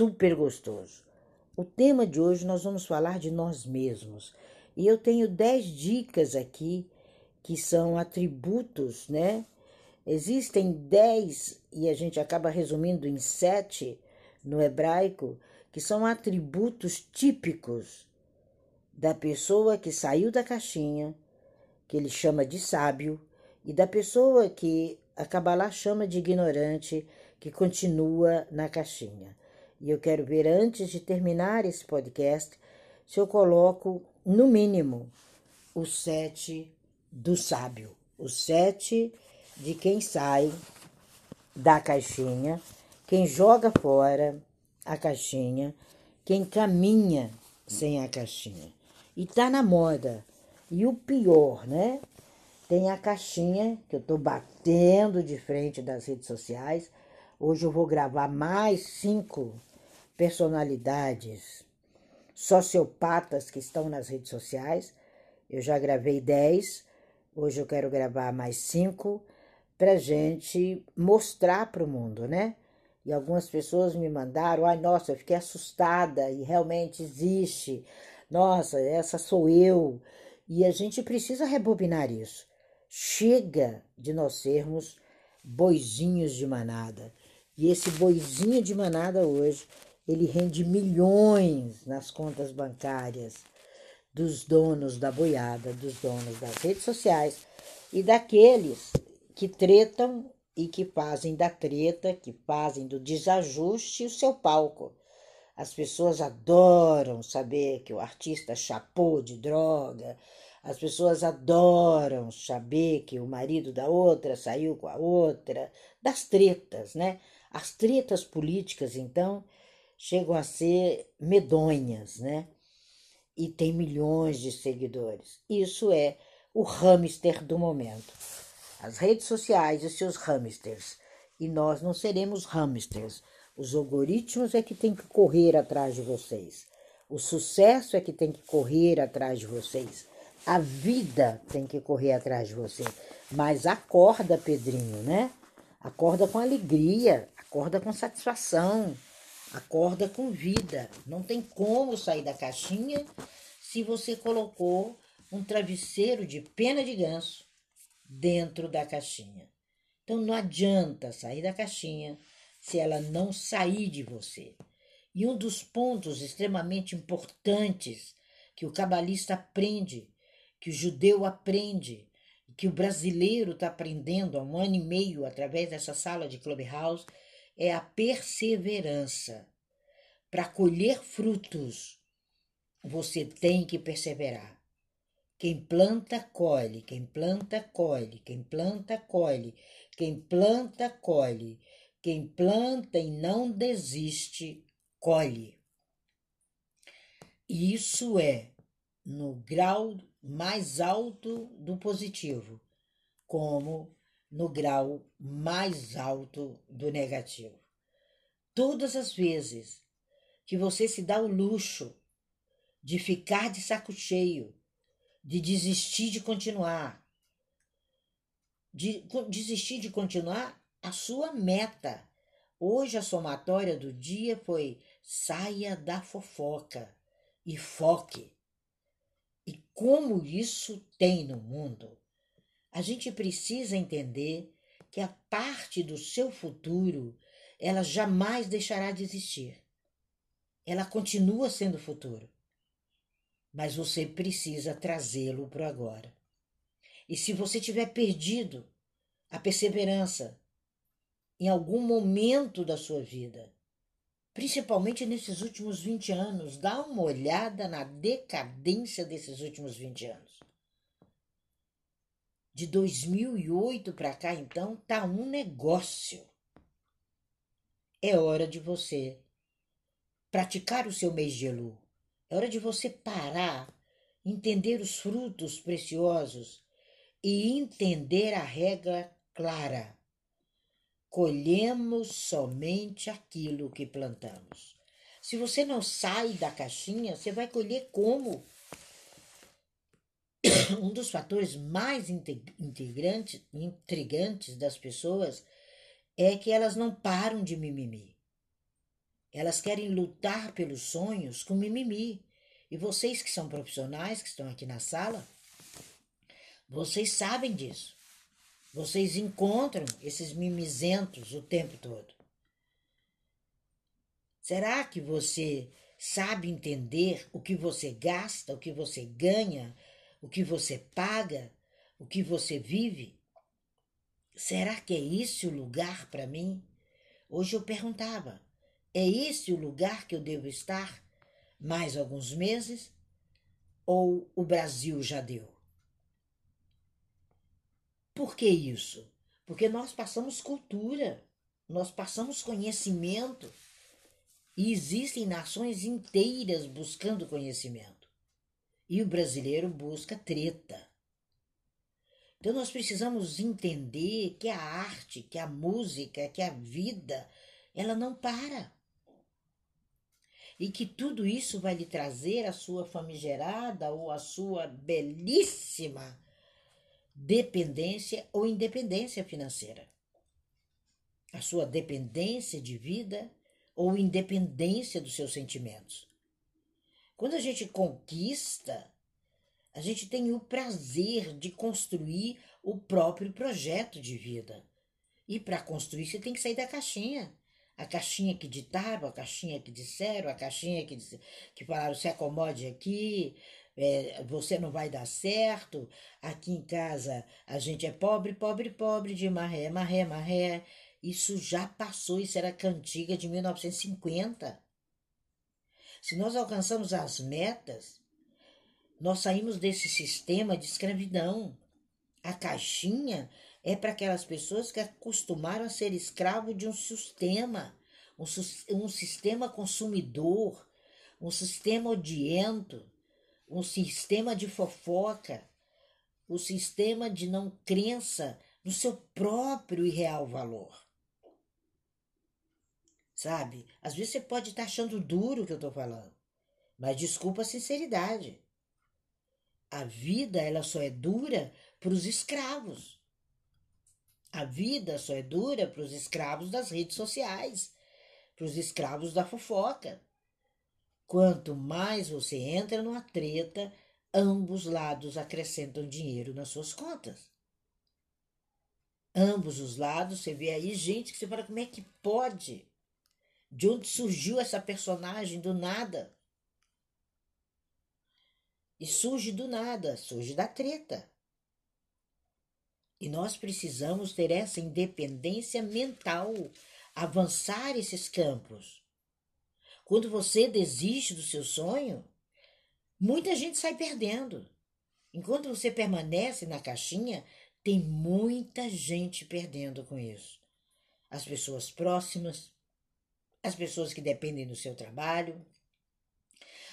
super gostoso. O tema de hoje nós vamos falar de nós mesmos. E eu tenho dez dicas aqui que são atributos, né? Existem dez, e a gente acaba resumindo em sete no hebraico, que são atributos típicos da pessoa que saiu da caixinha, que ele chama de sábio, e da pessoa que a Kabbalah chama de ignorante, que continua na caixinha. E eu quero ver antes de terminar esse podcast se eu coloco, no mínimo, o sete do sábio, o sete de quem sai da caixinha, quem joga fora a caixinha, quem caminha sem a caixinha. E tá na moda. E o pior, né? Tem a caixinha que eu tô batendo de frente das redes sociais. Hoje eu vou gravar mais cinco personalidades sociopatas que estão nas redes sociais. Eu já gravei dez, hoje eu quero gravar mais cinco para gente mostrar para o mundo, né? E algumas pessoas me mandaram, ai, nossa, eu fiquei assustada e realmente existe. Nossa, essa sou eu. E a gente precisa rebobinar isso. Chega de nós sermos boizinhos de manada. E esse boizinho de manada hoje, ele rende milhões nas contas bancárias dos donos da boiada, dos donos das redes sociais e daqueles que tretam e que fazem da treta, que fazem do desajuste o seu palco. As pessoas adoram saber que o artista chapou de droga, as pessoas adoram saber que o marido da outra saiu com a outra, das tretas, né? As tretas políticas, então, chegam a ser medonhas, né? E tem milhões de seguidores. Isso é o hamster do momento as redes sociais e seus hamsters. E nós não seremos hamsters. Os algoritmos é que tem que correr atrás de vocês. O sucesso é que tem que correr atrás de vocês. A vida tem que correr atrás de você. Mas acorda, Pedrinho, né? Acorda com alegria, acorda com satisfação, acorda com vida. Não tem como sair da caixinha se você colocou um travesseiro de pena de ganso dentro da caixinha. Então não adianta sair da caixinha se ela não sair de você. E um dos pontos extremamente importantes que o cabalista aprende, que o judeu aprende, que o brasileiro está aprendendo há um ano e meio através dessa sala de Clubhouse, é a perseverança. Para colher frutos, você tem que perseverar. Quem planta, colhe, quem planta, colhe, quem planta, colhe, quem planta, colhe, quem planta e não desiste, colhe. Isso é no grau mais alto do positivo, como no grau mais alto do negativo. Todas as vezes que você se dá o luxo de ficar de saco cheio, de desistir de continuar, de desistir de continuar a sua meta. Hoje a somatória do dia foi saia da fofoca e foque. E como isso tem no mundo, a gente precisa entender que a parte do seu futuro ela jamais deixará de existir. Ela continua sendo futuro mas você precisa trazê-lo para agora. E se você tiver perdido a perseverança em algum momento da sua vida, principalmente nesses últimos 20 anos, dá uma olhada na decadência desses últimos 20 anos. De 2008 para cá, então, tá um negócio. É hora de você praticar o seu mês de Elu é hora de você parar, entender os frutos preciosos e entender a regra clara. Colhemos somente aquilo que plantamos. Se você não sai da caixinha, você vai colher como? Um dos fatores mais integrantes, intrigantes das pessoas é que elas não param de mimimi. Elas querem lutar pelos sonhos com mimimi. E vocês que são profissionais, que estão aqui na sala, vocês sabem disso. Vocês encontram esses mimizentos o tempo todo. Será que você sabe entender o que você gasta, o que você ganha, o que você paga, o que você vive? Será que é esse o lugar para mim? Hoje eu perguntava: é esse o lugar que eu devo estar? Mais alguns meses? Ou o Brasil já deu? Por que isso? Porque nós passamos cultura, nós passamos conhecimento. E existem nações inteiras buscando conhecimento. E o brasileiro busca treta. Então nós precisamos entender que a arte, que a música, que a vida, ela não para. E que tudo isso vai lhe trazer a sua famigerada ou a sua belíssima dependência ou independência financeira. A sua dependência de vida ou independência dos seus sentimentos. Quando a gente conquista a gente tem o prazer de construir o próprio projeto de vida. E para construir, você tem que sair da caixinha. A caixinha que ditaram, a caixinha que disseram, a caixinha que, que falaram: se acomode aqui, é, você não vai dar certo. Aqui em casa a gente é pobre, pobre, pobre, de marré, marré, marré. Isso já passou, isso era cantiga de 1950. Se nós alcançamos as metas, nós saímos desse sistema de escravidão. A caixinha é para aquelas pessoas que acostumaram a ser escravo de um sistema, um, um sistema consumidor, um sistema odiento, um sistema de fofoca, o um sistema de não crença no seu próprio e real valor. Sabe? Às vezes você pode estar achando duro o que eu estou falando, mas desculpa a sinceridade. A vida ela só é dura para os escravos. A vida só é dura para os escravos das redes sociais, para os escravos da fofoca. Quanto mais você entra numa treta, ambos lados acrescentam dinheiro nas suas contas. Ambos os lados, você vê aí gente que você fala, como é que pode? De onde surgiu essa personagem do nada? E surge do nada, surge da treta. E nós precisamos ter essa independência mental, avançar esses campos. Quando você desiste do seu sonho, muita gente sai perdendo. Enquanto você permanece na caixinha, tem muita gente perdendo com isso. As pessoas próximas, as pessoas que dependem do seu trabalho,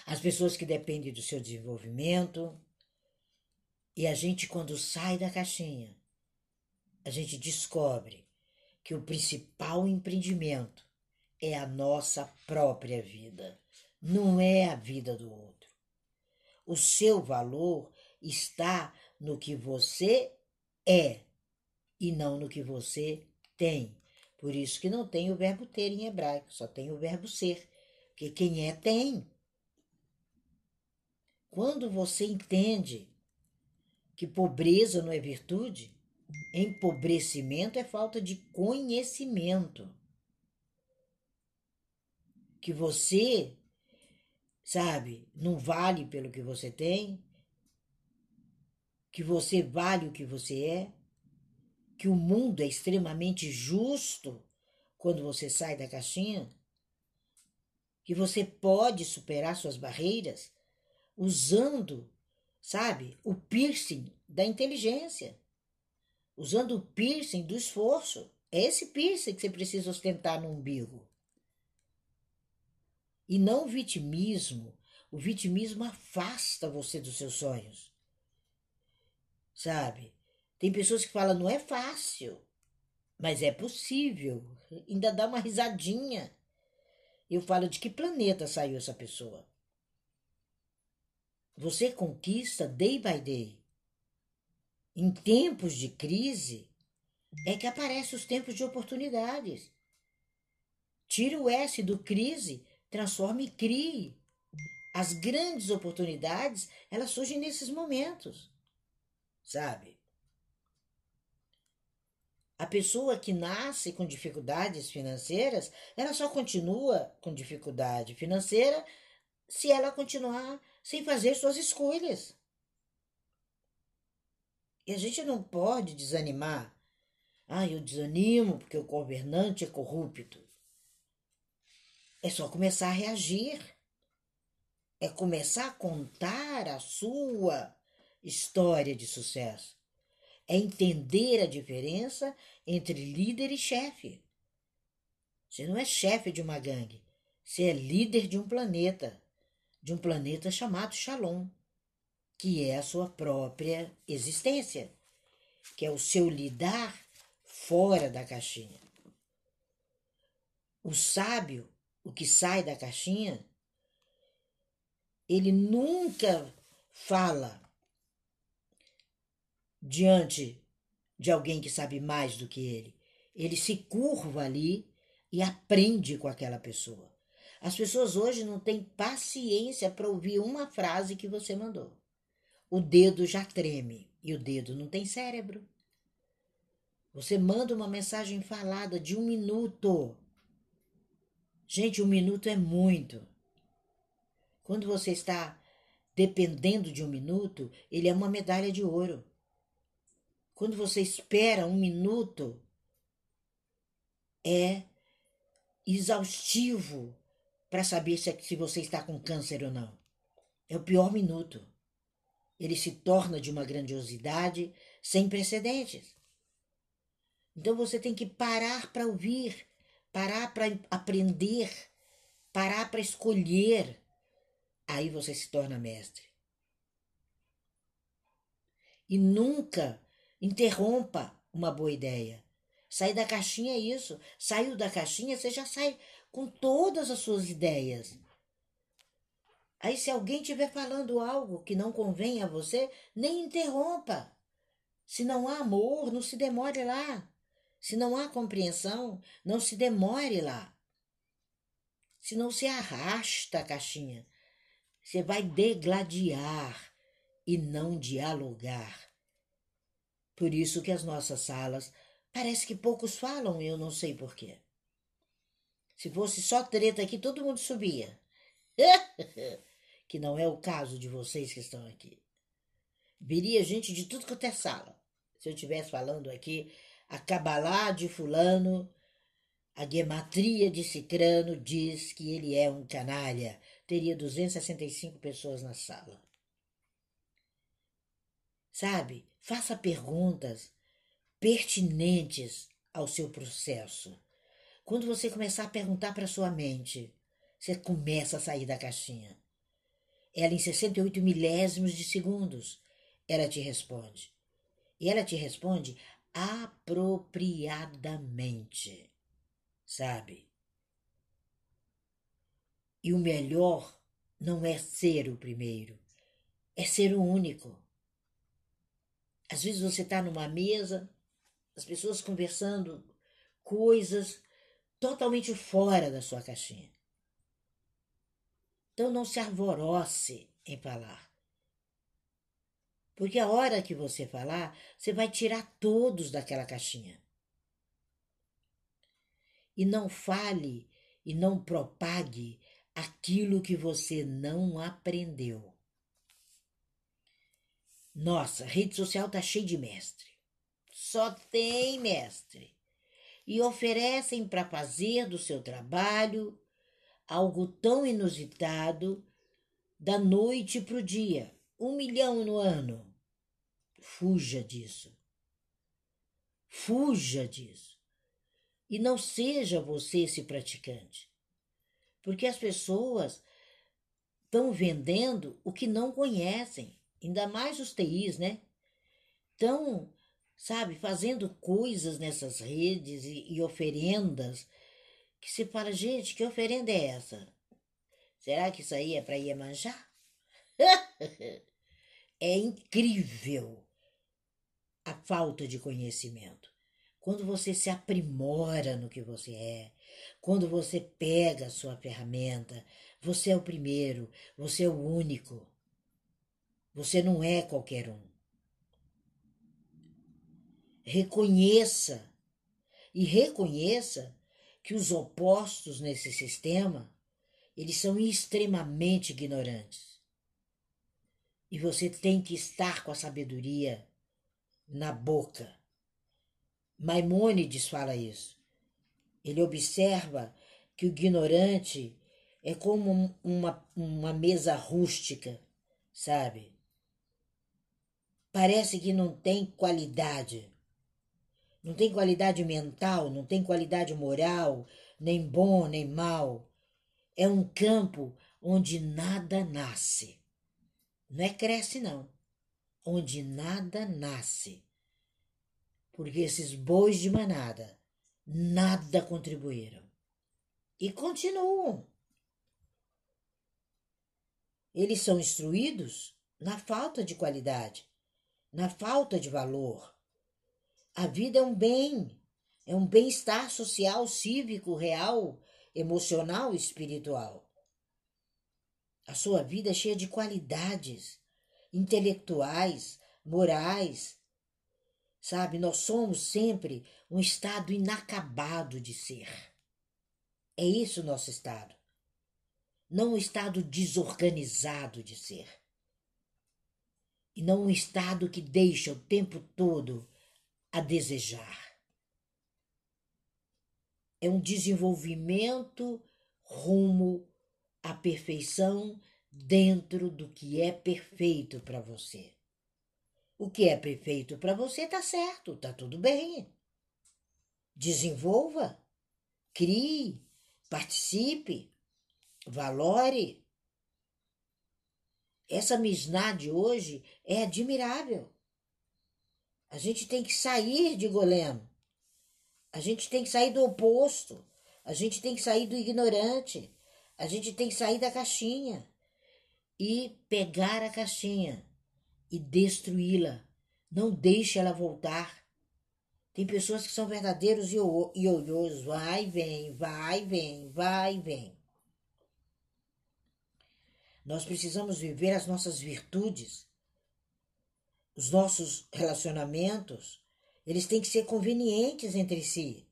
as pessoas que dependem do seu desenvolvimento. E a gente, quando sai da caixinha, a gente descobre que o principal empreendimento é a nossa própria vida, não é a vida do outro. O seu valor está no que você é e não no que você tem. Por isso que não tem o verbo ter em hebraico, só tem o verbo ser. Porque quem é, tem. Quando você entende que pobreza não é virtude, empobrecimento é falta de conhecimento. Que você, sabe, não vale pelo que você tem, que você vale o que você é, que o mundo é extremamente justo quando você sai da caixinha, que você pode superar suas barreiras usando, sabe, o piercing da inteligência, usando o piercing do esforço. É esse piercing que você precisa ostentar no umbigo. E não o vitimismo. O vitimismo afasta você dos seus sonhos. Sabe? Tem pessoas que falam, não é fácil, mas é possível. Ainda dá uma risadinha. Eu falo, de que planeta saiu essa pessoa? Você conquista day by day. Em tempos de crise é que aparecem os tempos de oportunidades. Tire o S do crise, transforme e crie. As grandes oportunidades, elas surgem nesses momentos, sabe? A pessoa que nasce com dificuldades financeiras, ela só continua com dificuldade financeira se ela continuar sem fazer suas escolhas. E a gente não pode desanimar. Ah, eu desanimo porque o governante é corrupto. É só começar a reagir. É começar a contar a sua história de sucesso. É entender a diferença entre líder e chefe. Você não é chefe de uma gangue. Você é líder de um planeta. De um planeta chamado Shalom, que é a sua própria existência, que é o seu lidar fora da caixinha. O sábio o que sai da caixinha, ele nunca fala diante de alguém que sabe mais do que ele. Ele se curva ali e aprende com aquela pessoa. As pessoas hoje não têm paciência para ouvir uma frase que você mandou. O dedo já treme e o dedo não tem cérebro. Você manda uma mensagem falada de um minuto. Gente, um minuto é muito. Quando você está dependendo de um minuto, ele é uma medalha de ouro. Quando você espera um minuto, é exaustivo para saber se, se você está com câncer ou não. É o pior minuto. Ele se torna de uma grandiosidade sem precedentes. Então você tem que parar para ouvir parar para aprender, parar para escolher, aí você se torna mestre. E nunca interrompa uma boa ideia. Sair da caixinha é isso. Saiu da caixinha, você já sai com todas as suas ideias. Aí, se alguém estiver falando algo que não convém a você, nem interrompa. Se não há amor, não se demore lá. Se não há compreensão, não se demore lá. Se não se arrasta a caixinha, você vai degladiar e não dialogar. Por isso que as nossas salas parece que poucos falam, eu não sei porquê. Se fosse só treta aqui, todo mundo subia. que não é o caso de vocês que estão aqui. Viria gente de tudo quanto é sala. Se eu estivesse falando aqui a Cabalá de Fulano, a gematria de Cicrano diz que ele é um canalha. Teria 265 pessoas na sala. Sabe? Faça perguntas pertinentes ao seu processo. Quando você começar a perguntar para sua mente, você começa a sair da caixinha. Ela, em 68 milésimos de segundos, ela te responde. E ela te responde apropriadamente, sabe? E o melhor não é ser o primeiro, é ser o único. Às vezes você está numa mesa, as pessoas conversando coisas totalmente fora da sua caixinha. Então não se arvoroce em falar. Porque a hora que você falar, você vai tirar todos daquela caixinha. E não fale e não propague aquilo que você não aprendeu. Nossa, rede social tá cheia de mestre. Só tem mestre. E oferecem para fazer do seu trabalho algo tão inusitado da noite para o dia um milhão no ano. Fuja disso. Fuja disso. E não seja você esse praticante. Porque as pessoas estão vendendo o que não conhecem, ainda mais os TIs, né? Estão, sabe, fazendo coisas nessas redes e, e oferendas que se fala, gente, que oferenda é essa? Será que isso aí é para ir manjar? é incrível a falta de conhecimento. quando você se aprimora no que você é, quando você pega a sua ferramenta, você é o primeiro, você é o único. Você não é qualquer um. Reconheça e reconheça que os opostos nesse sistema, eles são extremamente ignorantes. E você tem que estar com a sabedoria na boca. Maimônides fala isso. Ele observa que o ignorante é como uma, uma mesa rústica, sabe? Parece que não tem qualidade. Não tem qualidade mental, não tem qualidade moral, nem bom nem mal. É um campo onde nada nasce. Não é cresce, não. Onde nada nasce. Porque esses bois de manada nada contribuíram. E continuam. Eles são instruídos na falta de qualidade, na falta de valor. A vida é um bem, é um bem-estar social, cívico, real, emocional espiritual. A sua vida é cheia de qualidades intelectuais, morais. Sabe, nós somos sempre um estado inacabado de ser. É isso o nosso estado não um estado desorganizado de ser. E não um estado que deixa o tempo todo a desejar. É um desenvolvimento rumo à perfeição dentro do que é perfeito para você. O que é perfeito para você está certo, está tudo bem. Desenvolva, crie, participe, valore. Essa Misná de hoje é admirável. A gente tem que sair de Golem. A gente tem que sair do oposto. A gente tem que sair do ignorante. A gente tem que sair da caixinha e pegar a caixinha e destruí-la. Não deixe ela voltar. Tem pessoas que são verdadeiros ioiôs. Vai, vem, vai, vem, vai, vem. Nós precisamos viver as nossas virtudes. Os nossos relacionamentos, eles têm que ser convenientes entre si.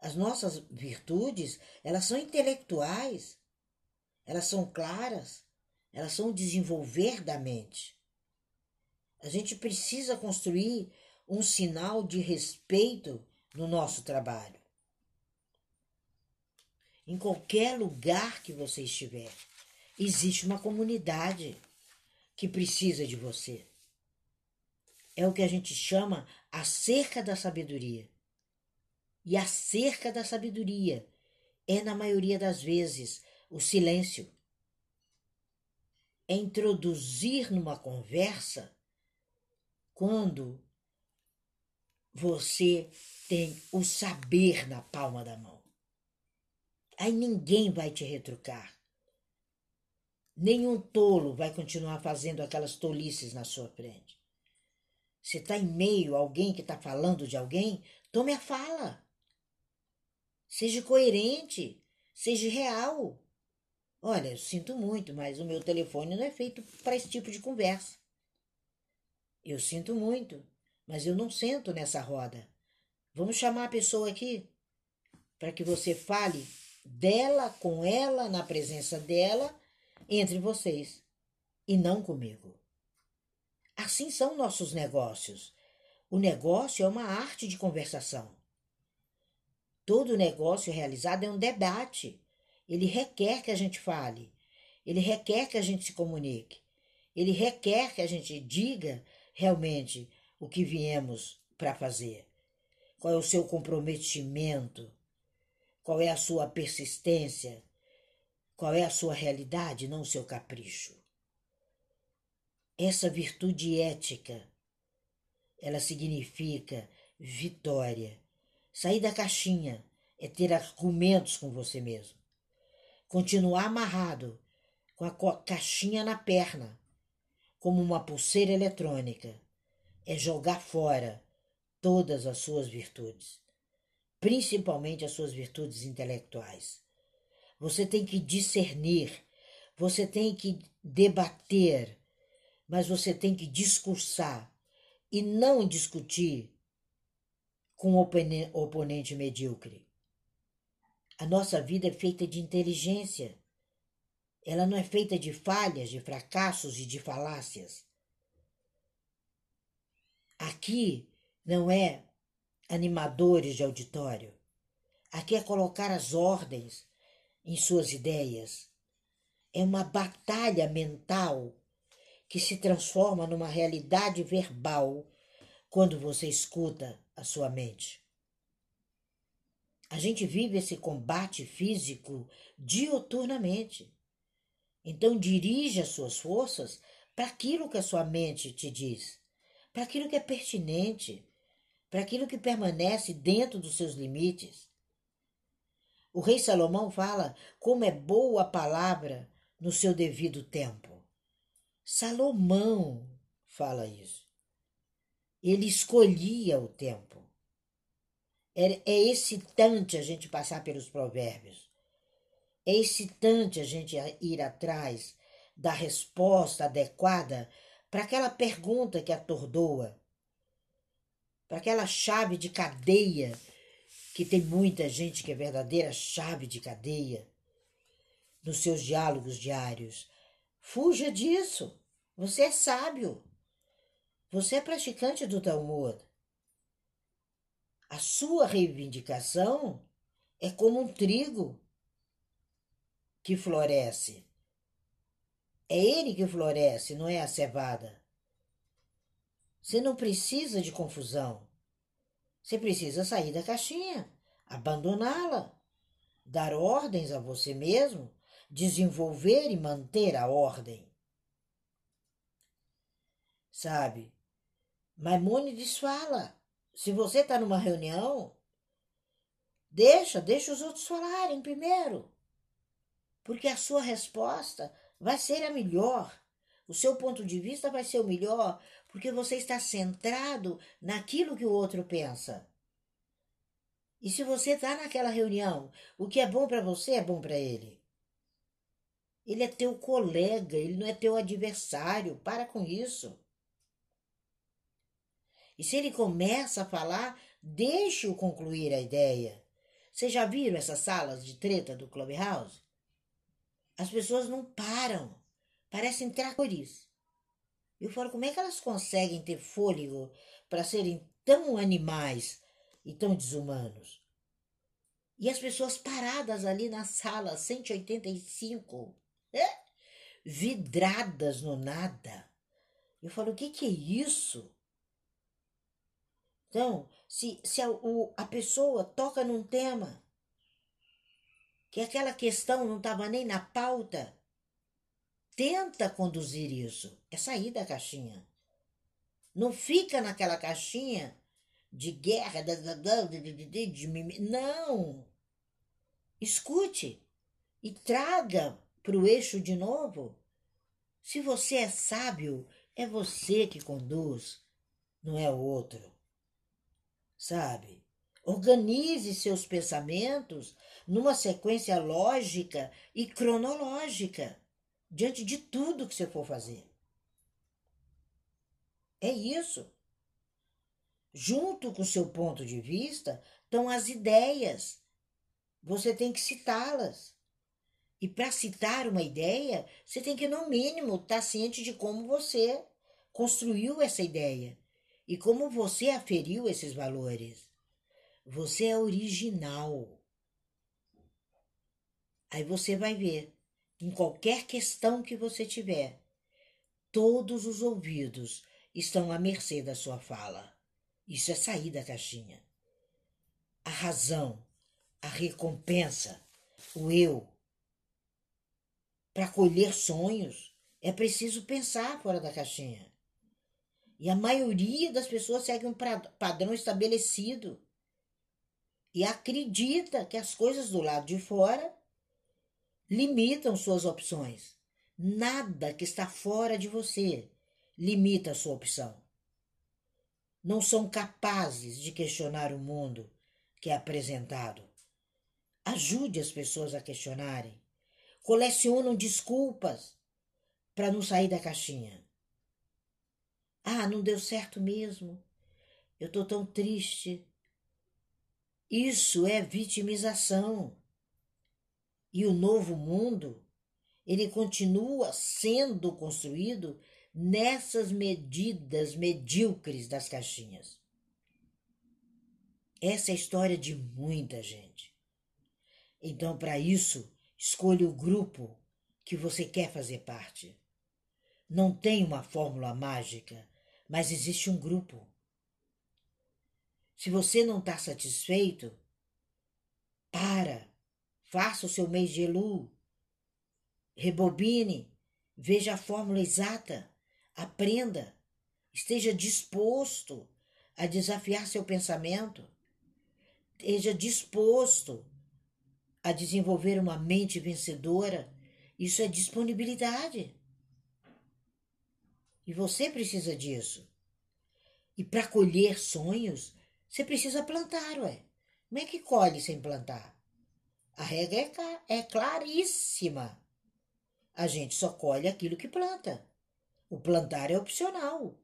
As nossas virtudes, elas são intelectuais, elas são claras, elas são desenvolver da mente. A gente precisa construir um sinal de respeito no nosso trabalho. Em qualquer lugar que você estiver. Existe uma comunidade que precisa de você. É o que a gente chama a cerca da sabedoria. E a cerca da sabedoria é, na maioria das vezes, o silêncio. É introduzir numa conversa quando você tem o saber na palma da mão. Aí ninguém vai te retrucar. Nenhum tolo vai continuar fazendo aquelas tolices na sua frente. Se está em meio a alguém que está falando de alguém, tome a fala. Seja coerente, seja real. Olha, eu sinto muito, mas o meu telefone não é feito para esse tipo de conversa. Eu sinto muito, mas eu não sento nessa roda. Vamos chamar a pessoa aqui para que você fale dela, com ela, na presença dela entre vocês e não comigo. Assim são nossos negócios. O negócio é uma arte de conversação. Todo negócio realizado é um debate. Ele requer que a gente fale, ele requer que a gente se comunique, ele requer que a gente diga realmente o que viemos para fazer. Qual é o seu comprometimento? Qual é a sua persistência? Qual é a sua realidade, não o seu capricho? Essa virtude ética, ela significa vitória. Sair da caixinha é ter argumentos com você mesmo. Continuar amarrado com a caixinha na perna, como uma pulseira eletrônica, é jogar fora todas as suas virtudes, principalmente as suas virtudes intelectuais. Você tem que discernir, você tem que debater, mas você tem que discursar e não discutir com um oponente medíocre. A nossa vida é feita de inteligência. Ela não é feita de falhas, de fracassos e de falácias. Aqui não é animadores de auditório. Aqui é colocar as ordens em suas ideias. É uma batalha mental que se transforma numa realidade verbal quando você escuta a sua mente. A gente vive esse combate físico dioturnamente. Então dirige as suas forças para aquilo que a sua mente te diz, para aquilo que é pertinente, para aquilo que permanece dentro dos seus limites. O rei Salomão fala como é boa a palavra no seu devido tempo. Salomão fala isso. Ele escolhia o tempo. É, é excitante a gente passar pelos provérbios. É excitante a gente ir atrás da resposta adequada para aquela pergunta que atordoa, para aquela chave de cadeia que tem muita gente que é verdadeira chave de cadeia nos seus diálogos diários. Fuja disso. Você é sábio. Você é praticante do Talmud. A sua reivindicação é como um trigo que floresce. É ele que floresce, não é a cevada. Você não precisa de confusão. Você precisa sair da caixinha, abandoná-la, dar ordens a você mesmo, desenvolver e manter a ordem. Sabe? Maimônides fala: se você está numa reunião, deixa, deixa os outros falarem primeiro. Porque a sua resposta vai ser a melhor. O seu ponto de vista vai ser o melhor, porque você está centrado naquilo que o outro pensa. E se você está naquela reunião, o que é bom para você é bom para ele. Ele é teu colega, ele não é teu adversário. Para com isso. E se ele começa a falar, deixe-o concluir a ideia. Vocês já viram essas salas de treta do Clubhouse? As pessoas não param, parecem tratores. Eu falo, como é que elas conseguem ter fôlego para serem tão animais e tão desumanos? E as pessoas paradas ali na sala 185, é? vidradas no nada. Eu falo, o que, que é isso? Então, se, se a, o, a pessoa toca num tema que aquela questão não estava nem na pauta, tenta conduzir isso. É sair da caixinha. Não fica naquela caixinha de guerra, de, de, de, de, não. Escute e traga para o eixo de novo. Se você é sábio, é você que conduz, não é o outro sabe? Organize seus pensamentos numa sequência lógica e cronológica diante de tudo que você for fazer. É isso. Junto com o seu ponto de vista estão as ideias. Você tem que citá-las. E para citar uma ideia, você tem que, no mínimo, estar tá ciente de como você construiu essa ideia e como você aferiu esses valores? Você é original. Aí você vai ver, em qualquer questão que você tiver, todos os ouvidos estão à mercê da sua fala. Isso é sair da caixinha. A razão, a recompensa, o eu. Para colher sonhos, é preciso pensar fora da caixinha. E a maioria das pessoas segue um padrão estabelecido e acredita que as coisas do lado de fora limitam suas opções. Nada que está fora de você limita a sua opção. não são capazes de questionar o mundo que é apresentado. Ajude as pessoas a questionarem. Colecionam desculpas para não sair da caixinha. Ah, não deu certo mesmo. Eu estou tão triste. Isso é vitimização. E o novo mundo, ele continua sendo construído nessas medidas medíocres das caixinhas. Essa é a história de muita gente. Então, para isso, escolha o grupo que você quer fazer parte. Não tem uma fórmula mágica, mas existe um grupo. Se você não está satisfeito, para, faça o seu mês de Elu, rebobine, veja a fórmula exata Aprenda. Esteja disposto a desafiar seu pensamento. Esteja disposto a desenvolver uma mente vencedora. Isso é disponibilidade. E você precisa disso. E para colher sonhos, você precisa plantar, ué. Como é que colhe sem plantar? A regra é, é claríssima. A gente só colhe aquilo que planta. O plantar é opcional.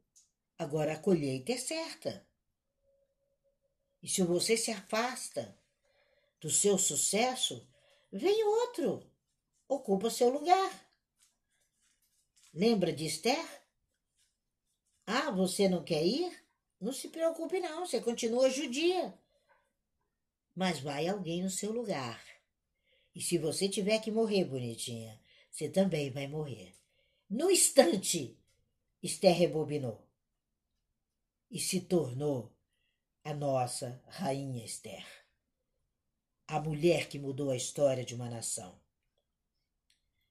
Agora a colheita é certa. E se você se afasta do seu sucesso, vem outro, ocupa seu lugar. Lembra de Esther? Ah, você não quer ir? Não se preocupe, não, você continua judia. Mas vai alguém no seu lugar. E se você tiver que morrer, bonitinha, você também vai morrer. No instante Esther rebobinou e se tornou a nossa rainha Esther, a mulher que mudou a história de uma nação.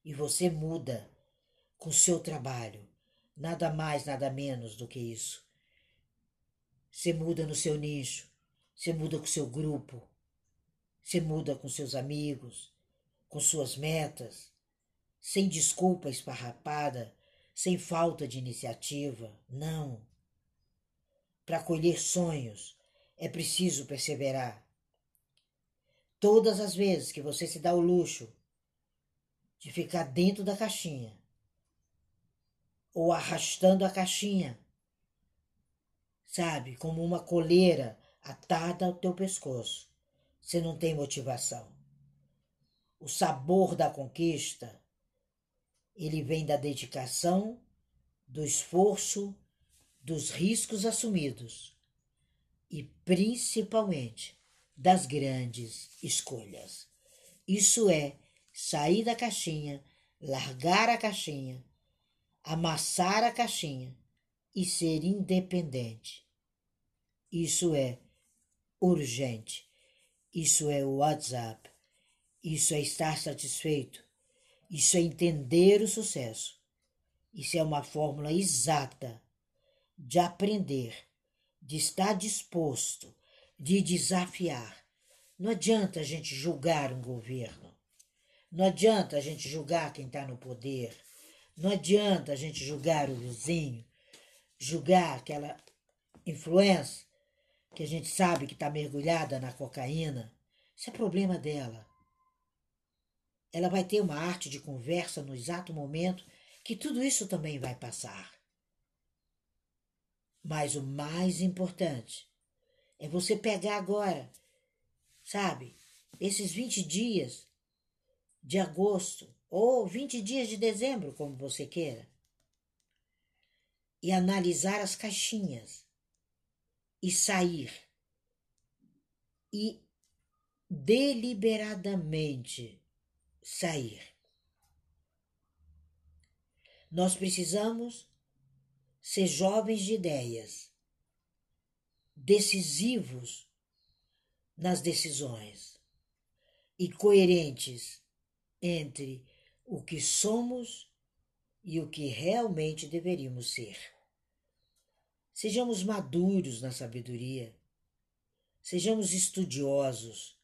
E você muda com seu trabalho, nada mais, nada menos do que isso. Você muda no seu nicho, você muda com seu grupo, você muda com seus amigos, com suas metas, sem desculpa esparrapada sem falta de iniciativa, não. Para colher sonhos é preciso perseverar. Todas as vezes que você se dá o luxo de ficar dentro da caixinha ou arrastando a caixinha, sabe, como uma coleira atada ao teu pescoço, você não tem motivação. O sabor da conquista ele vem da dedicação, do esforço, dos riscos assumidos e principalmente das grandes escolhas. Isso é sair da caixinha, largar a caixinha, amassar a caixinha e ser independente. Isso é urgente. Isso é o WhatsApp. Isso é estar satisfeito isso é entender o sucesso. Isso é uma fórmula exata de aprender, de estar disposto, de desafiar. Não adianta a gente julgar um governo. Não adianta a gente julgar quem está no poder. Não adianta a gente julgar o vizinho, julgar aquela influência que a gente sabe que está mergulhada na cocaína. Isso é problema dela. Ela vai ter uma arte de conversa no exato momento que tudo isso também vai passar. Mas o mais importante é você pegar agora, sabe, esses 20 dias de agosto ou 20 dias de dezembro, como você queira, e analisar as caixinhas e sair e deliberadamente sair. Nós precisamos ser jovens de ideias, decisivos nas decisões e coerentes entre o que somos e o que realmente deveríamos ser. Sejamos maduros na sabedoria, sejamos estudiosos,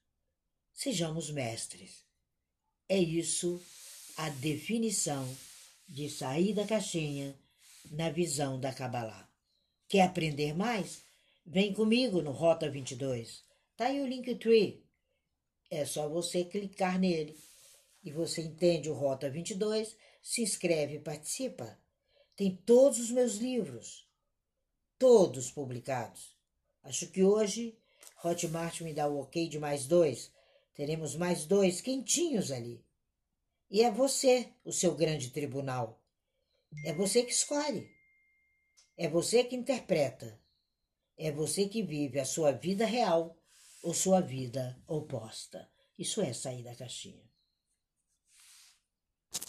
sejamos mestres. É isso a definição de sair da caixinha na visão da Kabbalah. Quer aprender mais? Vem comigo no Rota 22. Tá aí o Linktree. É só você clicar nele e você entende o Rota 22, se inscreve e participa. Tem todos os meus livros, todos publicados. Acho que hoje Hotmart me dá o ok de mais dois. Teremos mais dois quentinhos ali. E é você o seu grande tribunal. É você que escolhe. É você que interpreta. É você que vive a sua vida real ou sua vida oposta. Isso é sair da caixinha.